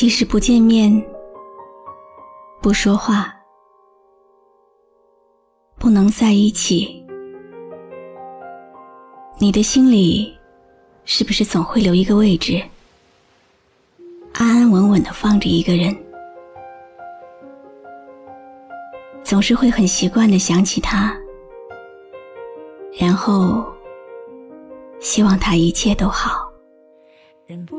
即使不见面，不说话，不能在一起，你的心里是不是总会留一个位置，安安稳稳的放着一个人？总是会很习惯的想起他，然后希望他一切都好。忍不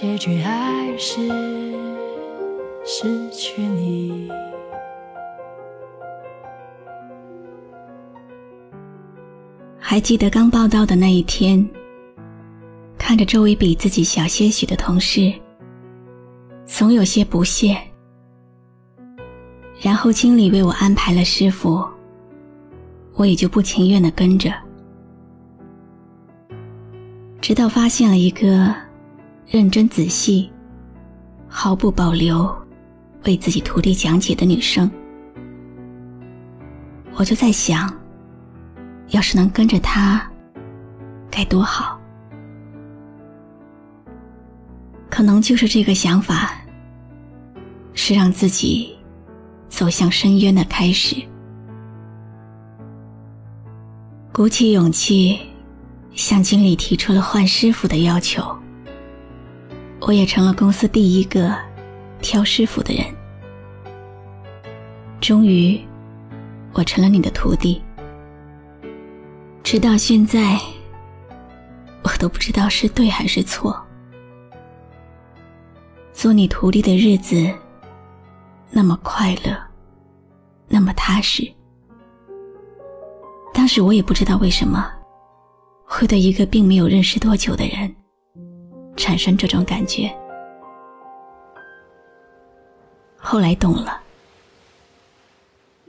结局还是失去你。还记得刚报道的那一天，看着周围比自己小些许的同事，总有些不屑。然后经理为我安排了师傅，我也就不情愿的跟着，直到发现了一个。认真仔细、毫不保留为自己徒弟讲解的女生，我就在想，要是能跟着她，该多好。可能就是这个想法，是让自己走向深渊的开始。鼓起勇气，向经理提出了换师傅的要求。我也成了公司第一个挑师傅的人。终于，我成了你的徒弟。直到现在，我都不知道是对还是错。做你徒弟的日子，那么快乐，那么踏实。当时我也不知道为什么，会对一个并没有认识多久的人。产生这种感觉，后来懂了，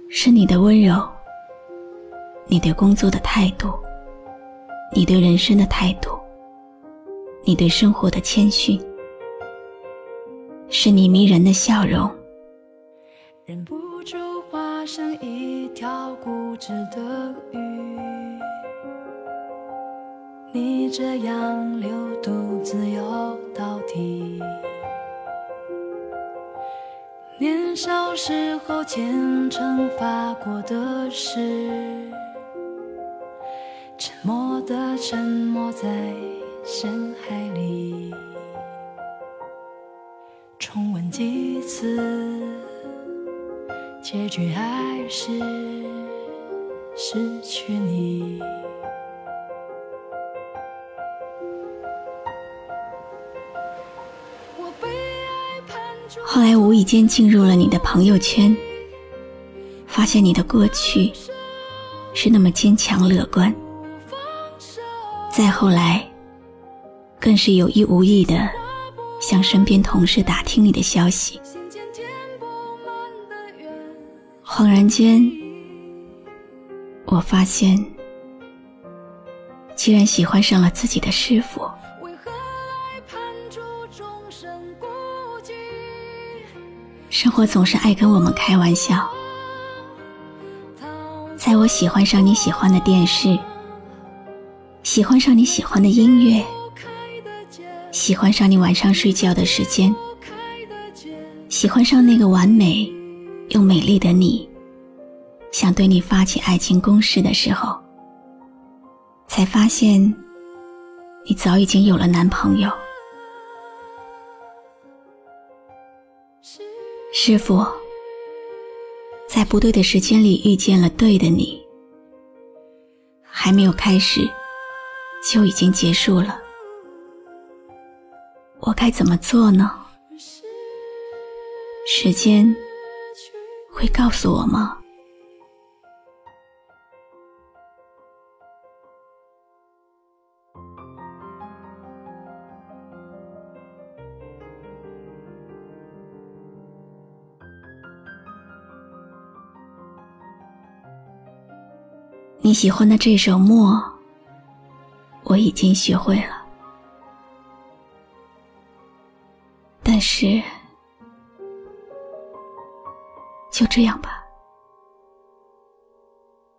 是你的温柔，你对工作的态度，你对人生的态度，你对生活的谦逊，是你迷人的笑容。忍不住化身一条固执的鱼。这样流独自游到底，年少时候虔诚发过的誓，沉默的沉没在深海里，重温几次，结局还是失去你。后来无意间进入了你的朋友圈，发现你的过去是那么坚强乐观。再后来，更是有意无意的向身边同事打听你的消息。恍然间，我发现，既然喜欢上了自己的师傅。生活总是爱跟我们开玩笑，在我喜欢上你喜欢的电视，喜欢上你喜欢的音乐，喜欢上你晚上睡觉的时间，喜欢上那个完美又美丽的你，想对你发起爱情攻势的时候，才发现你早已经有了男朋友。师傅在不对的时间里遇见了对的你？还没有开始，就已经结束了。我该怎么做呢？时间会告诉我吗？你喜欢的这首《默》，我已经学会了，但是就这样吧，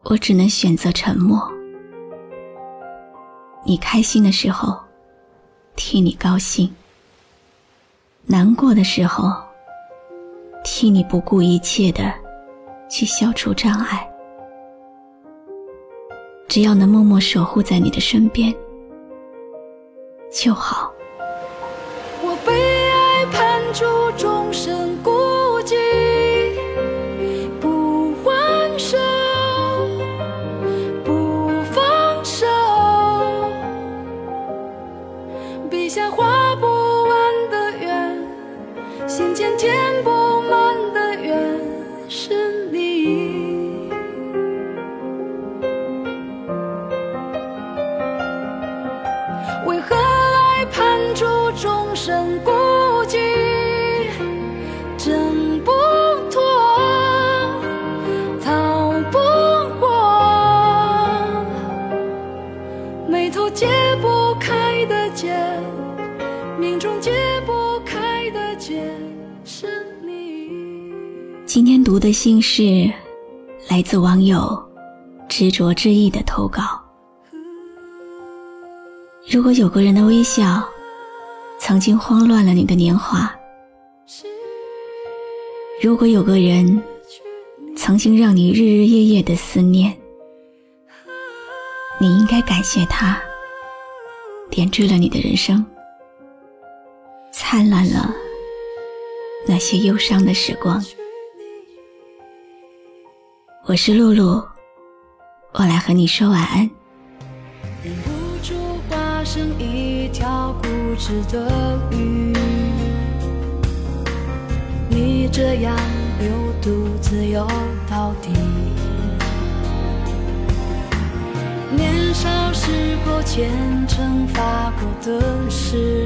我只能选择沉默。你开心的时候，替你高兴；难过的时候，替你不顾一切的去消除障碍。只要能默默守护在你的身边就好。我被爱判处终身孤寂，不还手，不放手，笔下画不完的圆，心间填不今天读的心事，来自网友执着之意的投稿。如果有个人的微笑，曾经慌乱了你的年华；如果有个人，曾经让你日日夜夜的思念，你应该感谢他，点缀了你的人生，灿烂了那些忧伤的时光。我是露露，我来和你说晚安。忍不住化身一条固执的鱼，你这样流独自游到底。年少时候虔诚发过的誓，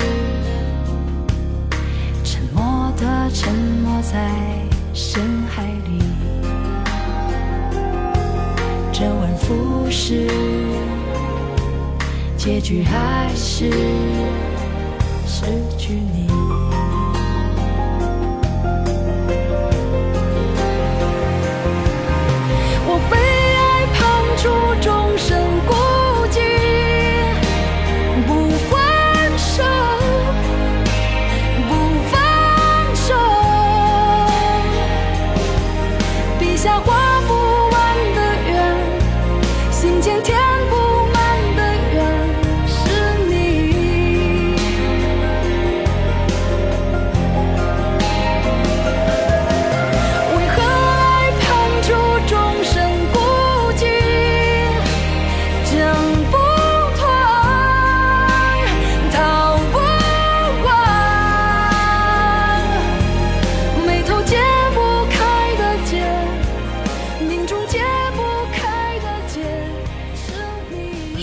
沉默的沉没在深海是。结局还是失去你。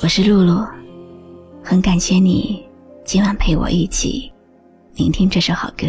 我是露露，很感谢你今晚陪我一起聆听这首好歌。